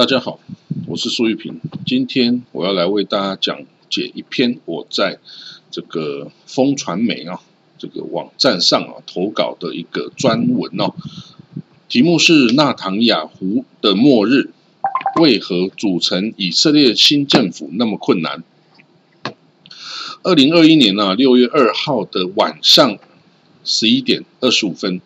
大家好，我是苏玉平。今天我要来为大家讲解一篇我在这个风传媒啊这个网站上啊投稿的一个专文哦，题目是《纳唐雅胡的末日》，为何组成以色列新政府那么困难？二零二一年呢六月二号的晚上十一点二十五分。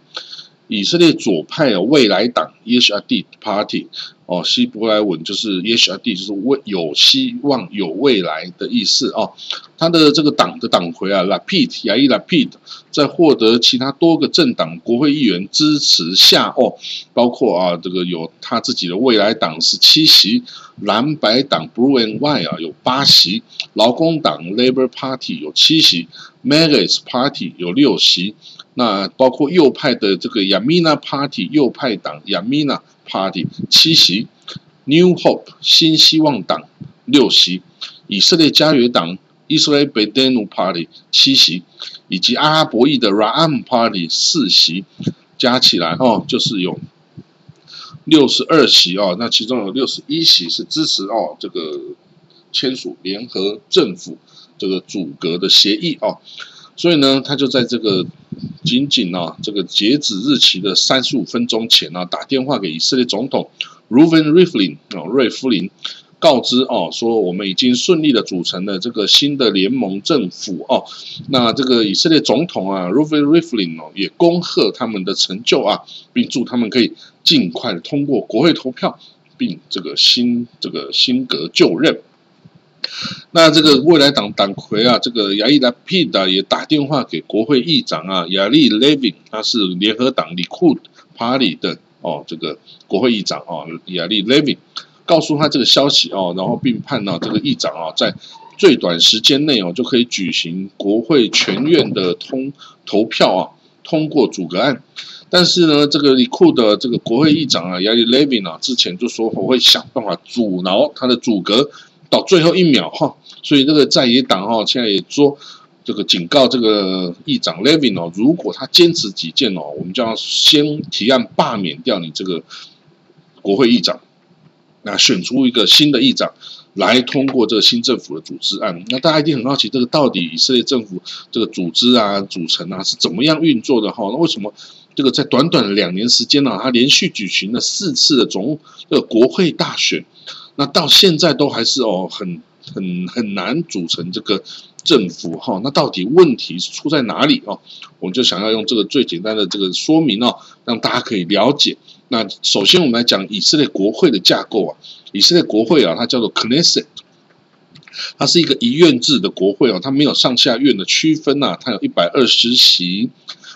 以色列左派啊，未来党 （Yeshad Party） 哦，希伯来文就是 Yeshad，就是未有希望、有未来的意思哦。他的这个党的党魁啊，Lapid 亚伊 Lapid，在获得其他多个政党国会议员支持下哦，包括啊这个有他自己的未来党是七席，蓝白党 Blue and White 啊有八席，劳工党 Labor Party 有七席，Maga's Party 有六席。那包括右派的这个 Yamina Party 右派党 Yam Party 七席，New Hope 新希望党六席，以色列家园党 Israel Bedenu Party 七席，以及阿拉伯裔的 Ram Party 四席，加起来哦就是有六十二席哦，那其中有六十一席是支持哦这个签署联合政府这个组阁的协议哦。所以呢，他就在这个仅仅啊这个截止日期的三十五分钟前呢，打电话给以色列总统 Reuven Rivlin 啊瑞夫林，告知哦说我们已经顺利的组成了这个新的联盟政府哦。那这个以色列总统啊 Reuven Rivlin 哦也恭贺他们的成就啊，并祝他们可以尽快的通过国会投票，并这个新这个新格就任。那这个未来党党魁啊，这个亚伊拉皮达也打电话给国会议长啊，亚历 Levin，他是联合党里库 Party 的哦，这个国会议长哦，亚历 Levin，告诉他这个消息哦，然后并判到这个议长啊，在最短时间内哦，就可以举行国会全院的通投票啊，通过阻隔案。但是呢，这个里库的这个国会议长啊，亚历 Levin 啊，之前就说我会想办法阻挠他的阻隔。到最后一秒哈，所以这个在野党哈现在也说这个警告这个议长 Levin 哦，如果他坚持己见哦，我们就要先提案罢免掉你这个国会议长，那选出一个新的议长来通过这个新政府的组织案。那大家一定很好奇，这个到底以色列政府这个组织啊、组成啊是怎么样运作的哈？那为什么这个在短短的两年时间呢，他连续举行了四次的总这个国会大选？那到现在都还是哦，很很很难组成这个政府哈。那到底问题是出在哪里哦？我们就想要用这个最简单的这个说明哦，让大家可以了解。那首先我们来讲以色列国会的架构啊，以色列国会啊，它叫做 Knesset，它是一个一院制的国会哦，它没有上下院的区分呐，它有一百二十席，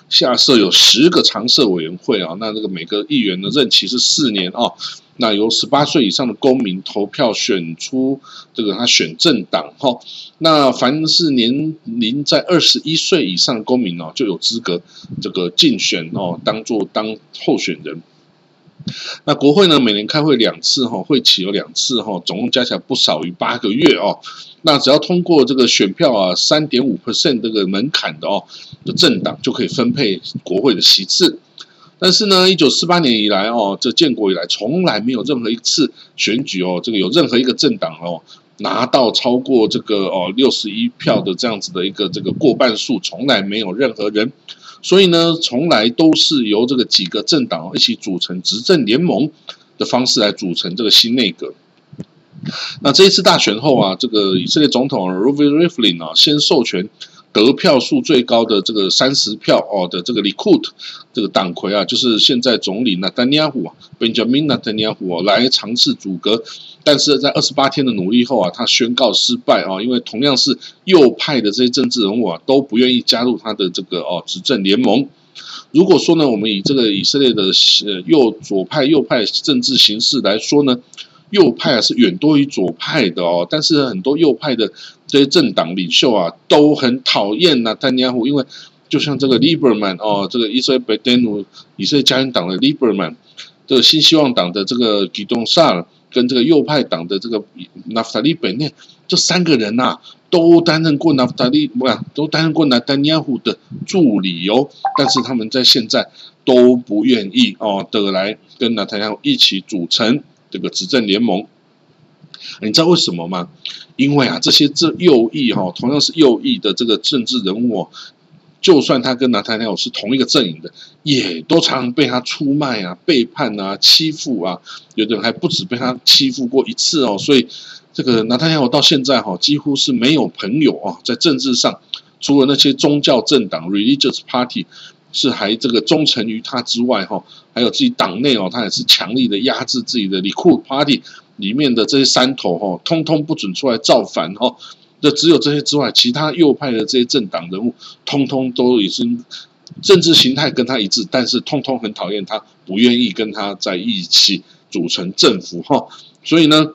下设有十个常设委员会啊，那这个每个议员的任期是四年啊。那由十八岁以上的公民投票选出这个他选政党哈，那凡是年龄在二十一岁以上的公民哦，就有资格这个竞选哦，当做当候选人。那国会呢，每年开会两次哈，会期有两次哈，总共加起来不少于八个月哦。那只要通过这个选票啊，三点五 percent 这个门槛的哦，的政党就可以分配国会的席次。但是呢，一九四八年以来哦，这建国以来从来没有任何一次选举哦，这个有任何一个政党哦拿到超过这个哦六十一票的这样子的一个这个过半数，从来没有任何人，所以呢，从来都是由这个几个政党一起组成执政联盟的方式来组成这个新内阁。那这一次大选后啊，这个以色列总统 Ruvi Riflin 啊，先授权。得票数最高的这个三十票哦的这个 Likud 这个党魁啊，就是现在总理纳丹尼亚胡啊，Benjamin Netanyahu 来尝试阻隔，但是在二十八天的努力后啊，他宣告失败啊，因为同样是右派的这些政治人物啊，都不愿意加入他的这个哦执政联盟。如果说呢，我们以这个以色列的呃右左派右派政治形势来说呢？右派啊是远多于左派的哦，但是很多右派的这些政党领袖啊都很讨厌纳丹尼亚胡，因为就像这个 Liberman 哦，这个以色列贝登努以色列家园党的 Liberman，这个新希望党的这个吉东萨尔跟这个右派党的这个纳夫塔利本内这三个人呐，都担任过纳夫塔利不啊，都担任过纳丹尼亚胡的助理哦。但是他们在现在都不愿意哦，得来跟纳丹尼亚胡一起组成这个执政联盟。你知道为什么吗？因为啊，这些这右翼哈，同样是右翼的这个政治人物。就算他跟拿塔尼亚是同一个阵营的，也都常常被他出卖啊、背叛啊、欺负啊，有的人还不止被他欺负过一次哦。所以这个拿塔尼亚到现在哈，几乎是没有朋友啊，在政治上，除了那些宗教政党 （religious party） 是还这个忠诚于他之外哈，还有自己党内哦，他也是强力的压制自己的里库 Party 里面的这些山头哈，通通不准出来造反哈。那只有这些之外，其他右派的这些政党人物，通通都已经政治形态跟他一致，但是通通很讨厌他，不愿意跟他在一起组成政府哈。所以呢，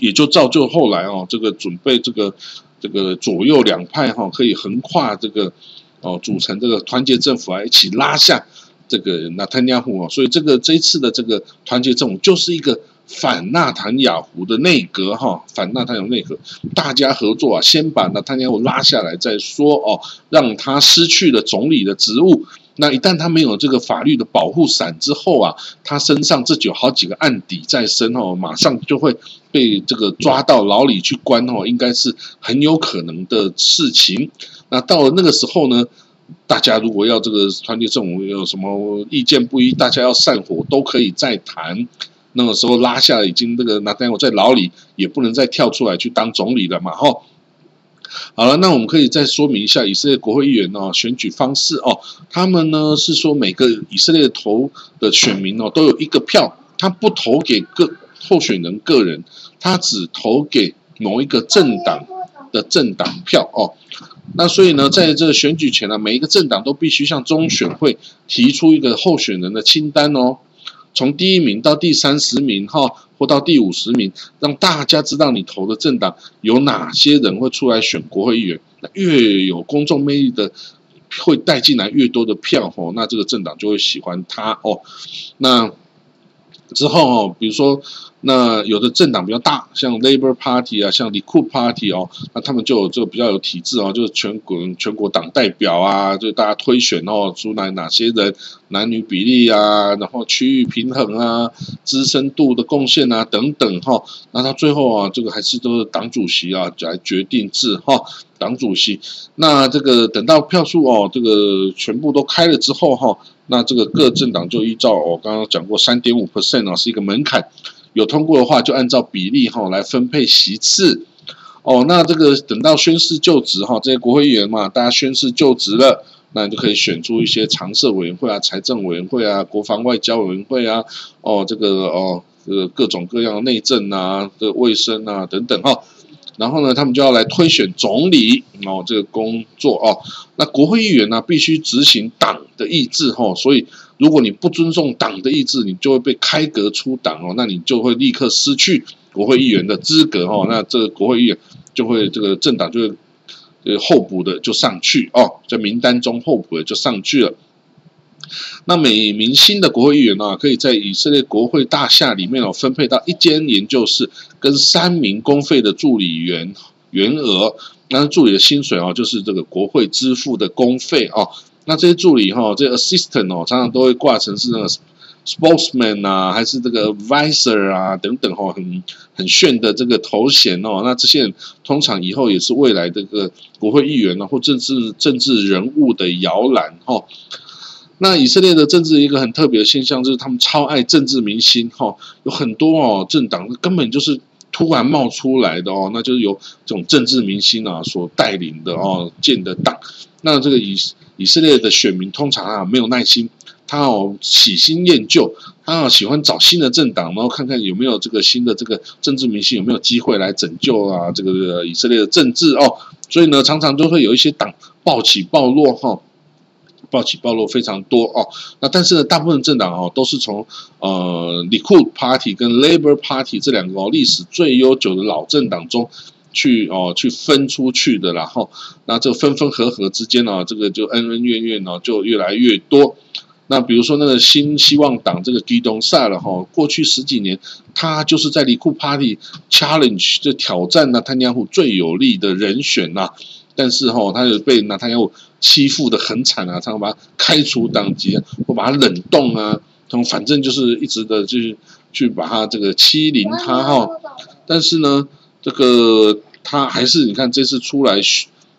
也就造就后来哦，这个准备这个这个左右两派哈，可以横跨这个哦，组成这个团结政府啊，一起拉下这个纳坦亚胡啊。所以这个这一次的这个团结政府就是一个。反纳坦雅胡的内阁哈，反纳坦雅胡内阁，大家合作啊，先把纳坦雅胡拉下来再说哦，让他失去了总理的职务。那一旦他没有这个法律的保护伞之后啊，他身上这就有好几个案底在身哦，马上就会被这个抓到牢里去关哦，应该是很有可能的事情。那到了那个时候呢，大家如果要这个团结政府有什么意见不一，大家要散伙都可以再谈。那个时候拉下已经这个拿丹我在牢里也不能再跳出来去当总理了嘛，哈。好了，那我们可以再说明一下以色列国会议员哦选举方式哦，他们呢是说每个以色列投的选民哦都有一个票，他不投给个候选人个人，他只投给某一个政党的政党票哦。那所以呢，在这个选举前呢，每一个政党都必须向中选会提出一个候选人的清单哦。从第一名到第三十名，哈，或到第五十名，让大家知道你投的政党有哪些人会出来选国会议员。那越有公众魅力的，会带进来越多的票，哦，那这个政党就会喜欢他哦。那之后哦，比如说。那有的政党比较大，像 Labor Party 啊，像 Likud Party 哦，那他们就有这个比较有体制哦，就是全国全国党代表啊，就大家推选哦，出来哪些人，男女比例啊，然后区域平衡啊，资深度的贡献啊等等哈，那他最后啊，这个还是都是党主席啊来决定制哈，党主席。那这个等到票数哦，这个全部都开了之后哈，那这个各政党就依照我刚刚讲过三点五 percent 啊，是一个门槛。有通过的话，就按照比例哈来分配席次。哦，那这个等到宣誓就职哈，这些国会议员嘛，大家宣誓就职了，那你就可以选出一些常设委员会啊、财政委员会啊、国防外交委员会啊，哦，这个哦，这个各种各样的内政啊、这卫生啊等等哈。然后呢，他们就要来推选总理哦，这个工作哦。那国会议员呢，必须执行党的意志哈，所以如果你不尊重党的意志，你就会被开革出党哦，那你就会立刻失去国会议员的资格哦。那这个国会议员就会这个政党就会呃候补的就上去哦，在名单中候补的就上去了。那每名新的国会议员呢，可以在以色列国会大厦里面哦，分配到一间研究室跟三名公费的助理员员额。那助理的薪水哦，就是这个国会支付的公费哦。那这些助理哈，这 assistant 哦，常常都会挂成是那个 spokesman 啊，还是这个 advisor 啊等等哈，很很炫的这个头衔哦。那这些人通常以后也是未来这个国会议员呢，或政治政治人物的摇篮哈。那以色列的政治一个很特别的现象，就是他们超爱政治明星哈，有很多哦政党根本就是突然冒出来的哦，那就是由这种政治明星啊所带领的哦建的党。那这个以以色列的选民通常啊没有耐心，他哦喜新厌旧，他哦喜欢找新的政党，然后看看有没有这个新的这个政治明星有没有机会来拯救啊这个以色列的政治哦，所以呢常常都会有一些党暴起暴落哈。暴起暴落非常多哦，那但是呢，大部分政党哦都是从呃 l i q u i d Party 跟 Labor Party 这两个哦历史最悠久的老政党中去哦去分出去的，然后那这分分合合之间呢，这个就恩恩怨怨呢就越来越多。那比如说那个新希望党这个基东萨了哈，过去十几年他就是在里库 Party Challenge 就挑战纳坦亚胡最有利的人选呐，但是哈，他就被纳坦亚胡欺负的很惨啊，他们把他开除党籍，或把他冷冻啊，他们反正就是一直的就是去把他这个欺凌他哈，但是呢，这个他还是你看这次出来。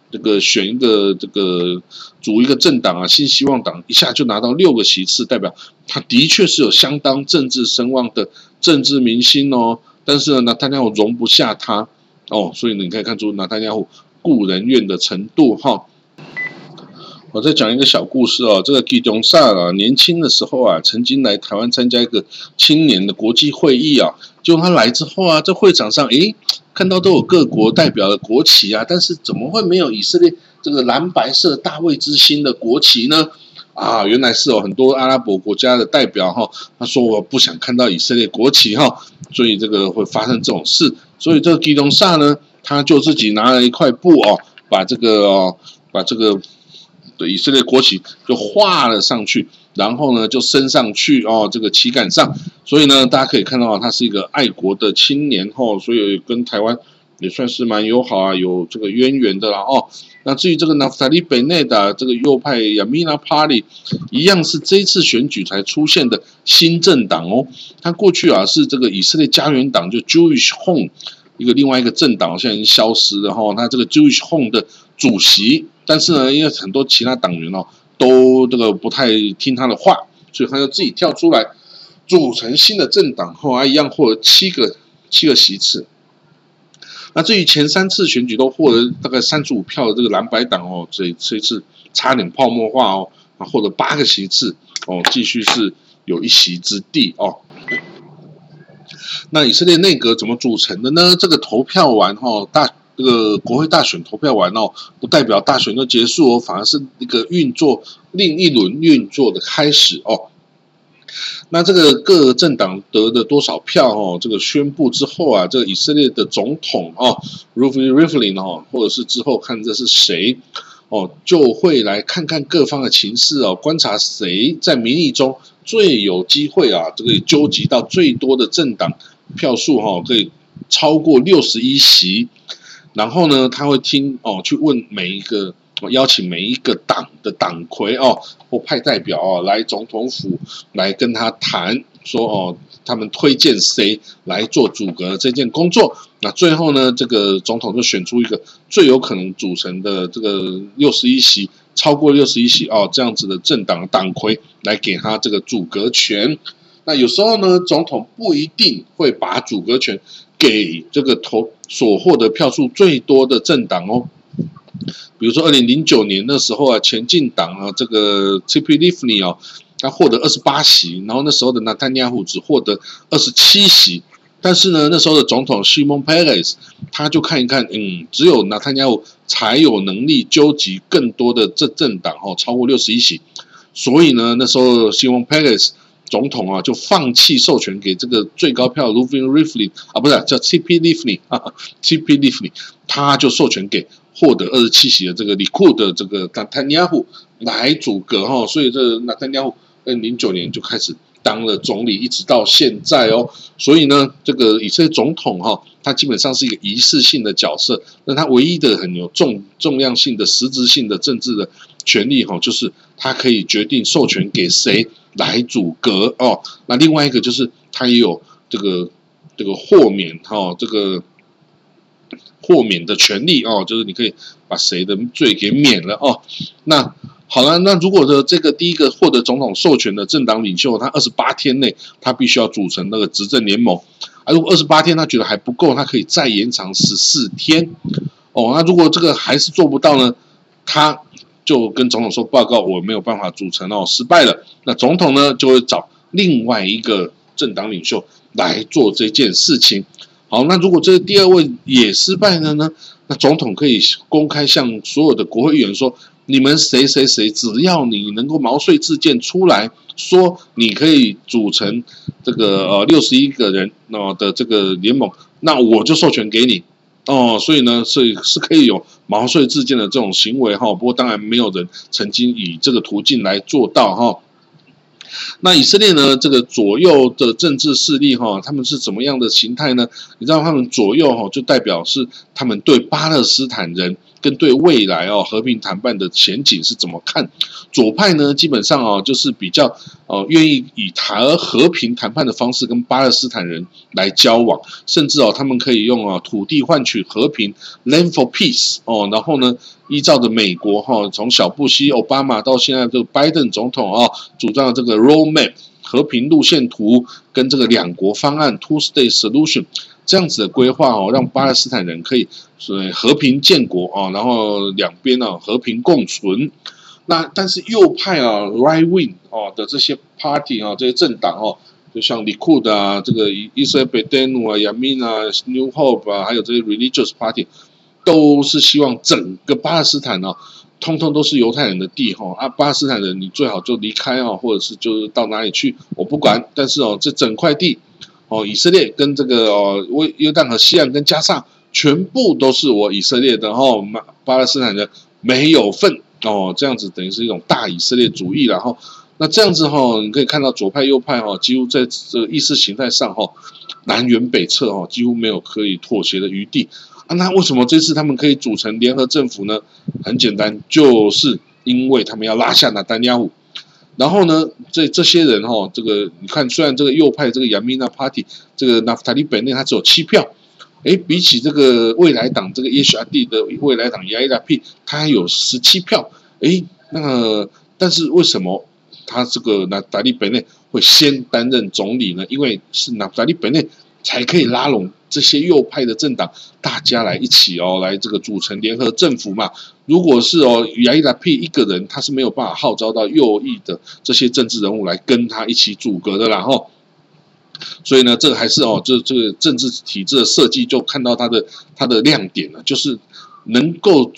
这个选一个这个组一个政党啊，新希望党一下就拿到六个席次，代表他的确是有相当政治声望的政治明星哦。但是呢，纳坦尼亚容不下他哦，所以你可以看出纳坦尼亚故人怨的程度哈。我再讲一个小故事哦，这个基东萨啊，年轻的时候啊，曾经来台湾参加一个青年的国际会议啊，就他来之后啊，在会场上诶。看到都有各国代表的国旗啊，但是怎么会没有以色列这个蓝白色大卫之星的国旗呢？啊，原来是有很多阿拉伯国家的代表哈，他说我不想看到以色列国旗哈，所以这个会发生这种事。所以这个基隆萨呢，他就自己拿了一块布哦，把这个哦，把这个的以色列国旗就画了上去。然后呢，就升上去哦，这个旗杆上，所以呢，大家可以看到啊他是一个爱国的青年哦，所以跟台湾也算是蛮友好啊，有这个渊源的啦哦。那至于这个纳夫塔利·贝内达这个右派亚米纳·帕里，一样是这一次选举才出现的新政党哦。他过去啊是这个以色列家园党，就 Jewish Home 一个另外一个政党，现在已经消失了哈。他这个 Jewish Home 的主席，但是呢，因为很多其他党员哦。都这个不太听他的话，所以他就自己跳出来组成新的政党，后来一样获得七个七个席次。那至于前三次选举都获得大概三十五票的这个蓝白党哦，这这一次差点泡沫化哦，啊获得八个席次哦，继续是有一席之地哦。那以色列内阁怎么组成的呢？这个投票完哈大。这个国会大选投票完哦，不代表大选就结束哦，反而是一个运作另一轮运作的开始哦。那这个各政党得的多少票哦？这个宣布之后啊，这个以色列的总统哦 r u f i Rivlin 哦，或者是之后看这是谁哦，就会来看看各方的情势哦，观察谁在民意中最有机会啊，这个纠集到最多的政党票数哈，可以超过六十一席。然后呢，他会听哦，去问每一个，邀请每一个党的党魁哦，或派代表哦来总统府来跟他谈，说哦，他们推荐谁来做组阁这件工作。那最后呢，这个总统就选出一个最有可能组成的这个六十一席，超过六十一席哦这样子的政党党魁来给他这个组阁权。那有时候呢，总统不一定会把组阁权。给这个投所获得票数最多的政党哦，比如说二零零九年的时候啊，前进党啊，这个 t p l i f n y 哦，他获得二十八席，然后那时候的纳坦尼亚胡只获得二十七席，但是呢，那时候的总统 Simon Peres 他就看一看，嗯，只有纳坦尼亚胡才有能力纠集更多的这政党哦，超过六十一席，所以呢，那时候 Simon Peres。总统啊，就放弃授权给这个最高票 l u v i n Rifley 啊，不是叫 T.P. Lifley 啊，T.P. Lifley，他就授权给获得二十七席的这个李库的这个纳坦尼亚胡来组阁哈，所以这纳坦尼亚胡在零九年就开始当了总理，一直到现在哦。所以呢，这个以色列总统哈，他基本上是一个仪式性的角色，那他唯一的很有重重量性的实质性的政治的权利哈，就是他可以决定授权给谁。来阻隔哦，那另外一个就是他也有这个这个豁免哈，这个豁免的权利哦，就是你可以把谁的罪给免了哦。那好了，那如果的这个第一个获得总统授权的政党领袖，他二十八天内他必须要组成那个执政联盟，啊，如果二十八天他觉得还不够，他可以再延长十四天哦。那如果这个还是做不到呢，他。就跟总统说报告，我没有办法组成哦，失败了。那总统呢就会找另外一个政党领袖来做这件事情。好，那如果这第二位也失败了呢？那总统可以公开向所有的国会议员说：你们谁谁谁，只要你能够毛遂自荐出来说，你可以组成这个呃六十一个人哦的这个联盟，那我就授权给你。哦，所以呢，是是可以有毛遂自荐的这种行为哈，不过当然没有人曾经以这个途径来做到哈。那以色列呢？这个左右的政治势力哈，他们是怎么样的形态呢？你知道他们左右哈，就代表是他们对巴勒斯坦人跟对未来哦和平谈判的前景是怎么看？左派呢，基本上哦就是比较哦愿意以谈和平谈判的方式跟巴勒斯坦人来交往，甚至哦他们可以用啊土地换取和平 （land for peace） 哦，然后呢？依照着美国哈，从小布希、奥巴马到现在这个拜登总统啊，主张这个 roadmap 和平路线图跟这个两国方案 two state solution 这样子的规划哦，让巴勒斯坦人可以是和平建国啊，然后两边呢和平共存。那但是右派啊，right wing 哦的这些 party 啊，这些政党哦，就像里库的啊，这个以色列贝登努啊、亚米啊、New Hope 啊，还有这些 religious party。都是希望整个巴勒斯坦呢，通通都是犹太人的地哈啊，巴勒斯坦人你最好就离开啊，或者是就是到哪里去，我不管。但是哦，这整块地哦，以色列跟这个哦，约约旦和西岸跟加上全部都是我以色列的哈，巴巴勒斯坦人没有份哦，这样子等于是一种大以色列主义然后那这样子哈，你可以看到左派右派哈，几乎在这个意识形态上哈，南辕北辙哈，几乎没有可以妥协的余地。啊，那为什么这次他们可以组成联合政府呢？很简单，就是因为他们要拉下那丹尼亚胡。然后呢，这这些人哈，这个你看，虽然这个右派这个亚米纳 Party 这个纳夫塔利本内他只有七票，哎，比起这个未来党这个 HRD 的未来党 YAP，他有十七票，哎，那个但是为什么他这个纳夫塔利本内会先担任总理呢？因为是纳夫塔利本内。才可以拉拢这些右派的政党，大家来一起哦，来这个组成联合政府嘛。如果是哦，亚伊拉佩一个人，他是没有办法号召到右翼的这些政治人物来跟他一起组阁的啦。吼，所以呢，这个还是哦，这这个政治体制的设计，就看到它的它的亮点了，就是能够。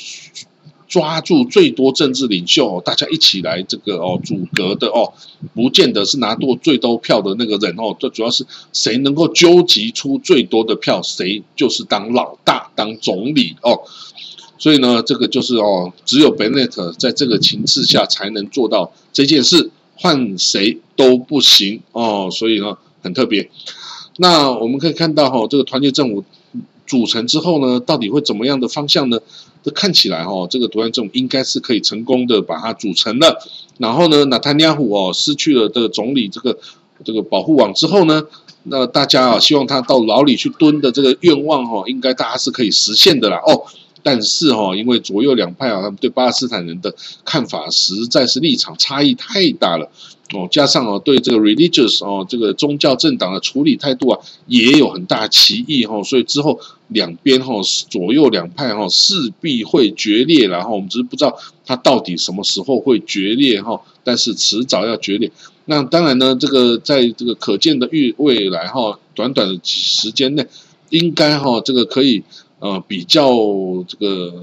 抓住最多政治领袖，大家一起来这个哦，阻隔的哦，不见得是拿到最多票的那个人哦，这主要是谁能够纠集出最多的票，谁就是当老大，当总理哦。所以呢，这个就是哦，只有 Bennett 在这个情势下才能做到这件事，换谁都不行哦。所以呢，很特别。那我们可以看到哈，这个团结政府组成之后呢，到底会怎么样的方向呢？这看起来哈，这个独裁政府应该是可以成功的把它组成了。然后呢，纳坦尼亚胡哦失去了这个总理这个这个保护网之后呢，那大家啊希望他到牢里去蹲的这个愿望哈，应该大家是可以实现的啦哦。但是哈，因为左右两派啊，他们对巴勒斯坦人的看法实在是立场差异太大了哦，加上哦对这个 religious 哦这个宗教政党的处理态度啊，也有很大歧义哈，所以之后两边哈左右两派哈势必会决裂，然后我们只是不知道他到底什么时候会决裂哈，但是迟早要决裂。那当然呢，这个在这个可见的预未来哈，短短的时间内，应该哈这个可以。呃，比较这个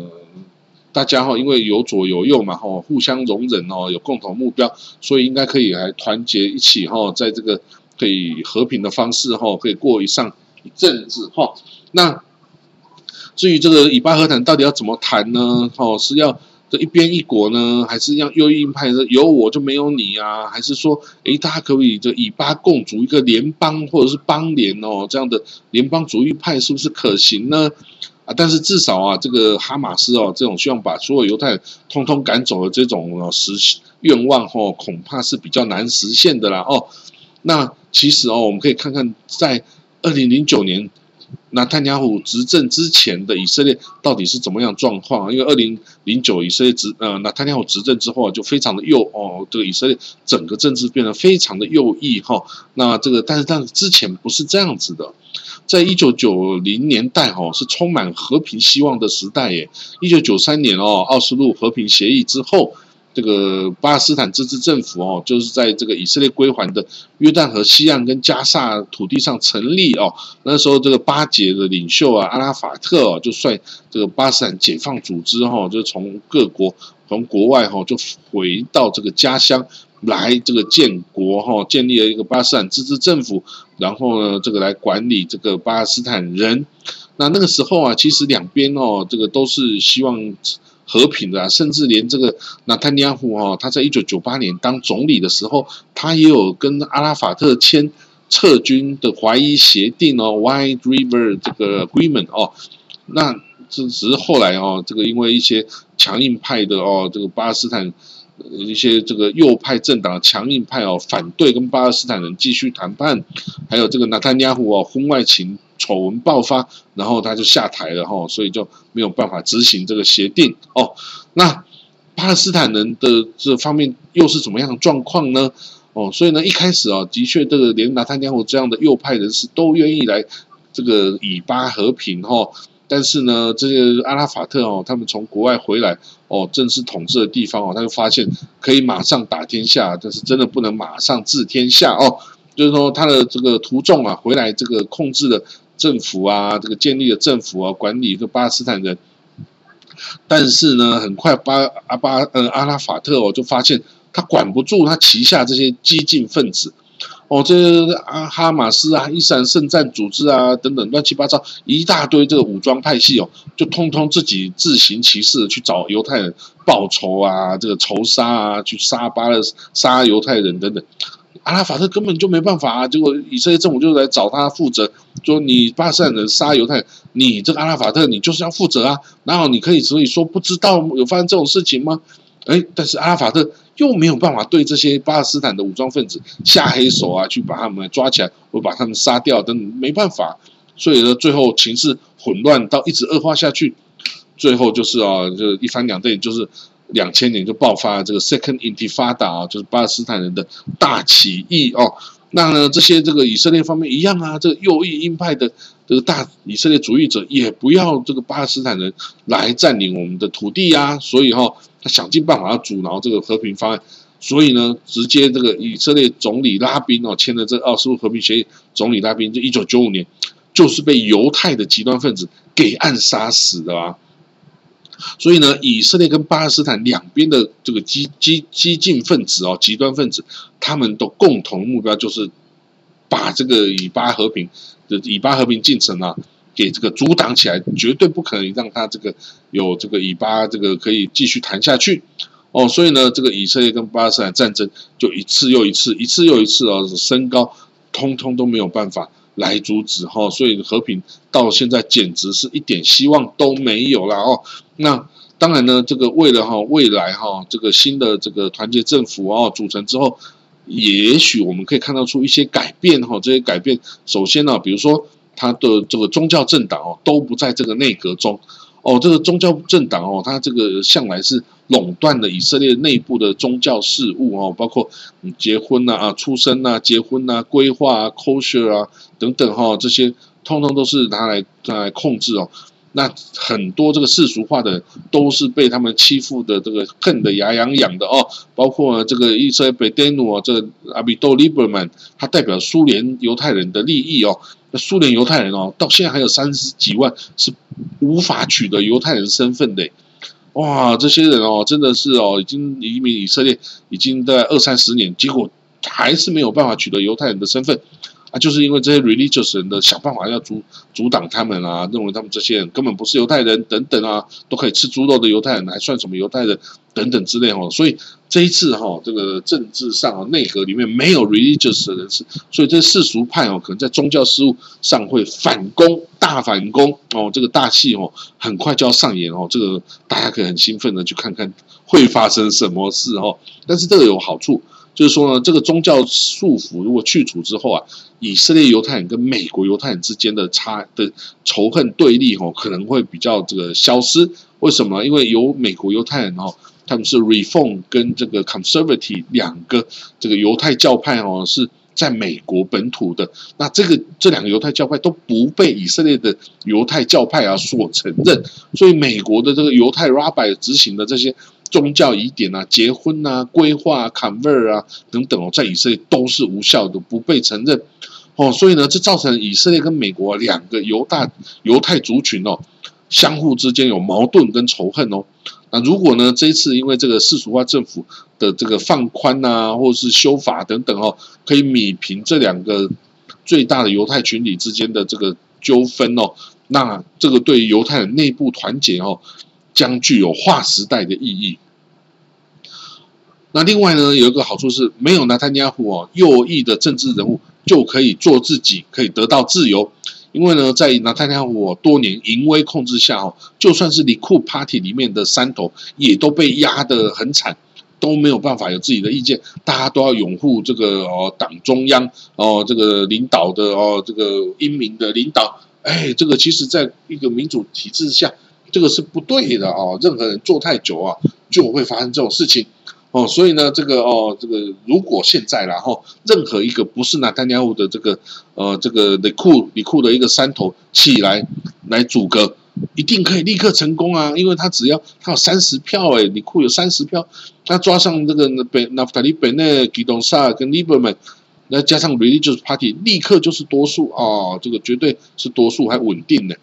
大家哈，因为有左有右嘛哈，互相容忍哦，有共同目标，所以应该可以来团结一起哈，在这个可以和平的方式哈，可以过一上一阵子哈。那至于这个以巴和谈到底要怎么谈呢？哦，是要。这一边一国呢，还是让右翼派的有我就没有你啊？还是说，诶，大家可以这以巴共组一个联邦或者是邦联哦？这样的联邦主义派是不是可行呢？啊，但是至少啊，这个哈马斯哦，这种希望把所有犹太通通赶走的这种实愿望哦，恐怕是比较难实现的啦哦。那其实哦，我们可以看看在二零零九年。那坦尼亚胡执政之前的以色列到底是怎么样状况？因为二零零九以色列执呃，那坦尼亚胡执政之后啊，就非常的右哦，这个以色列整个政治变得非常的右翼哈。那这个但是但是之前不是这样子的，在一九九零年代哈是充满和平希望的时代耶。一九九三年哦，奥斯陆和平协议之后。这个巴勒斯坦自治政府哦，就是在这个以色列归还的约旦河西岸跟加萨土地上成立哦。那时候这个巴解的领袖啊，阿拉法特哦，就率这个巴勒斯坦解放组织哈，就从各国从国外哈就回到这个家乡来这个建国哈，建立了一个巴勒斯坦自治政府，然后呢，这个来管理这个巴勒斯坦人。那那个时候啊，其实两边哦，这个都是希望。和平的，甚至连这个纳坦尼亚胡哈，他在一九九八年当总理的时候，他也有跟阿拉法特签撤军的怀疑协定哦，White River 这个 Agreement 哦，那这只是后来哦，这个因为一些强硬派的哦，这个巴勒斯坦。一些这个右派政党强硬派哦，反对跟巴勒斯坦人继续谈判，还有这个纳坦尼亚胡哦，婚外情丑闻爆发，然后他就下台了哈，所以就没有办法执行这个协定哦。那巴勒斯坦人的这方面又是怎么样的状况呢？哦，所以呢，一开始啊，的确这个连纳坦尼亚这样的右派人士都愿意来这个以巴和平哈。但是呢，这些阿拉法特哦，他们从国外回来哦，正式统治的地方哦，他就发现可以马上打天下，但是真的不能马上治天下哦。就是说，他的这个徒众啊，回来这个控制的政府啊，这个建立的政府啊，管理这巴勒斯坦人。但是呢，很快巴阿巴呃阿拉法特哦，就发现他管不住他旗下这些激进分子。哦，这啊哈马斯啊、伊斯兰圣战组织啊等等乱七八糟一大堆这个武装派系哦，就通通自己自行其事去找犹太人报仇啊，这个仇杀啊，去杀巴勒杀犹太人等等。阿拉法特根本就没办法啊，结果以色列政府就来找他负责，说你巴勒斯坦人杀犹太人，你这个阿拉法特你就是要负责啊，然后你可以所以说不知道有发生这种事情吗？哎，但是阿拉法特又没有办法对这些巴勒斯坦的武装分子下黑手啊，去把他们抓起来，或把他们杀掉等，没办法。所以呢，最后情势混乱到一直恶化下去，最后就是啊，就一翻两对，就是两千年就爆发了这个 Second Intifada 啊，就是巴勒斯坦人的大起义哦。那呢，这些这个以色列方面一样啊，这个右翼鹰派的这个大以色列主义者也不要这个巴勒斯坦人来占领我们的土地呀，所以哈。他想尽办法要阻挠这个和平方案，所以呢，直接这个以色列总理拉宾哦签了这奥斯陆和平协议，总理拉宾就一九九五年就是被犹太的极端分子给暗杀死的啊。所以呢，以色列跟巴勒斯坦两边的这个激激激进分子哦，极端分子，他们的共同目标就是把这个以巴和平的以巴和平进程啊。给这个阻挡起来，绝对不可能让他这个有这个以巴这个可以继续谈下去哦。所以呢，这个以色列跟巴勒斯坦战争就一次又一次，一次又一次哦升高，通通都没有办法来阻止哈。所以和平到现在简直是一点希望都没有了哦。那当然呢，这个为了哈未来哈这个新的这个团结政府哦组成之后，也许我们可以看到出一些改变哈。这些改变，首先呢，比如说。他的这个宗教政党哦都不在这个内阁中哦，这个宗教政党哦，它这个向来是垄断了以色列内部的宗教事务哦，包括结婚呐啊、出生呐、结婚呐、规划啊、kosher 啊等等哈，这些通通都是拿来拿来控制哦。那很多这个世俗化的都是被他们欺负的，这个恨得牙痒痒的哦。包括这个以色列贝德努啊，这阿比多利伯曼，他代表苏联犹太人的利益哦。那苏联犹太人哦，到现在还有三十几万是无法取得犹太人身份的。哇，这些人哦，真的是哦，已经移民以色列已经在二三十年，结果还是没有办法取得犹太人的身份。就是因为这些 religious 人的想办法要阻阻挡他们啊，认为他们这些人根本不是犹太人等等啊，都可以吃猪肉的犹太人还算什么犹太人等等之类哦，所以这一次哈，这个政治上啊内阁里面没有 religious 的人士，所以这世俗派哦可能在宗教事务上会反攻大反攻哦，这个大戏哦很快就要上演哦，这个大家可以很兴奋的去看看会发生什么事哦，但是这个有好处。就是说呢，这个宗教束缚如果去除之后啊，以色列犹太人跟美国犹太人之间的差的仇恨对立哦，可能会比较这个消失。为什么？因为有美国犹太人哦，他们是 Reform 跟这个 Conservative 两个这个犹太教派哦，是在美国本土的。那这个这两个犹太教派都不被以色列的犹太教派啊所承认，所以美国的这个犹太 Rabbi 执行的这些。宗教疑点啊，结婚啊，规划 convert 啊等等哦，在以色列都是无效的，不被承认哦。所以呢，这造成以色列跟美国两个犹大犹太族群哦，相互之间有矛盾跟仇恨哦。那如果呢，这一次因为这个世俗化政府的这个放宽啊，或者是修法等等哦，可以米平这两个最大的犹太群体之间的这个纠纷哦，那这个对犹太人内部团结哦。将具有划时代的意义。那另外呢，有一个好处是，没有拿坦尼亚胡哦，右翼的政治人物就可以做自己，可以得到自由。因为呢，在拿坦尼亚胡多年淫威控制下哦，就算是里库 Party 里面的山头，也都被压得很惨，都没有办法有自己的意见。大家都要拥护这个哦，党中央哦，这个领导的哦，这个英明的领导。哎，这个其实在一个民主体制下，这个是不对的哦。任何人做太久啊，就会发生这种事情。哦，所以呢，这个哦，这个如果现在然后任何一个不是拿丹尼亚胡的这个呃这个李库李库的一个山头起来来阻隔，一定可以立刻成功啊！因为他只要他有三十票，哎，李库有三十票，他抓上这个北纳夫塔利北内吉东萨跟利伯曼，那加上 ree 就是 party，立刻就是多数啊！这个绝对是多数还稳定的。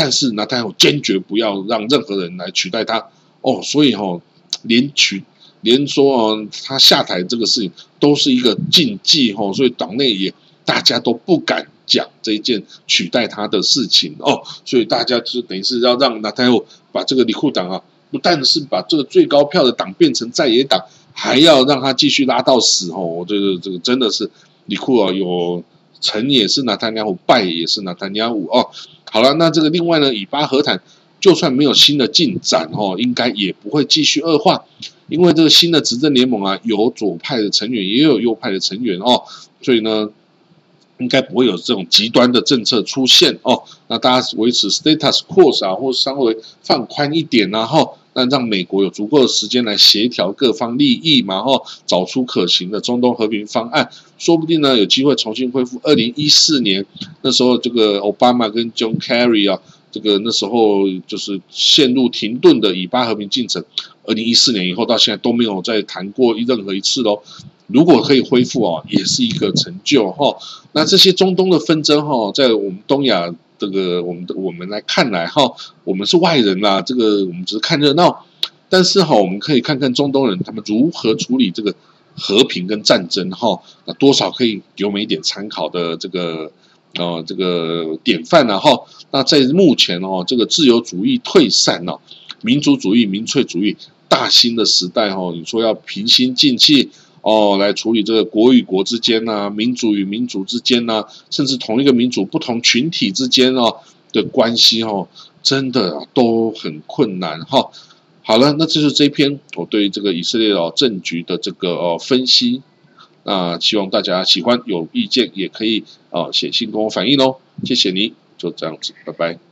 但是纳太后坚决不要让任何人来取代他哦，所以哈连取。连说哦，他下台这个事情都是一个禁忌哦，所以党内也大家都不敢讲这一件取代他的事情哦，所以大家就等于是要让纳太后把这个李库党啊，不但是把这个最高票的党变成在野党，还要让他继续拉到死哦。我觉得这个真的是李库啊，有成也是纳坦雅胡，败也是纳坦雅胡哦。好了，那这个另外呢，以巴和谈就算没有新的进展哦，应该也不会继续恶化。因为这个新的执政联盟啊，有左派的成员，也有右派的成员哦，所以呢，应该不会有这种极端的政策出现哦。那大家维持 status quo 啊，或稍微放宽一点，然后那让美国有足够的时间来协调各方利益嘛，哈，找出可行的中东和平方案，说不定呢有机会重新恢复二零一四年那时候这个奥巴马跟 John Kerry 啊。这个那时候就是陷入停顿的以巴和平进程，二零一四年以后到现在都没有再谈过任何一次喽。如果可以恢复哦，也是一个成就哈。那这些中东的纷争哈，在我们东亚这个我们的我们来看来哈，我们是外人啦，这个我们只是看热闹。但是哈，我们可以看看中东人他们如何处理这个和平跟战争哈，那多少可以给我们一点参考的这个。哦，这个典范然后，那在目前哦，这个自由主义退散了，民族主义、民粹主义大兴的时代哈，你说要平心静气哦，来处理这个国与国之间呐，民族与民族之间呐，甚至同一个民族不同群体之间哦的关系哦，真的都很困难哈。好了，那这是这篇我对这个以色列哦政局的这个哦分析。那希望大家喜欢，有意见也可以啊写信跟我反映哦，谢谢你，就这样子，拜拜。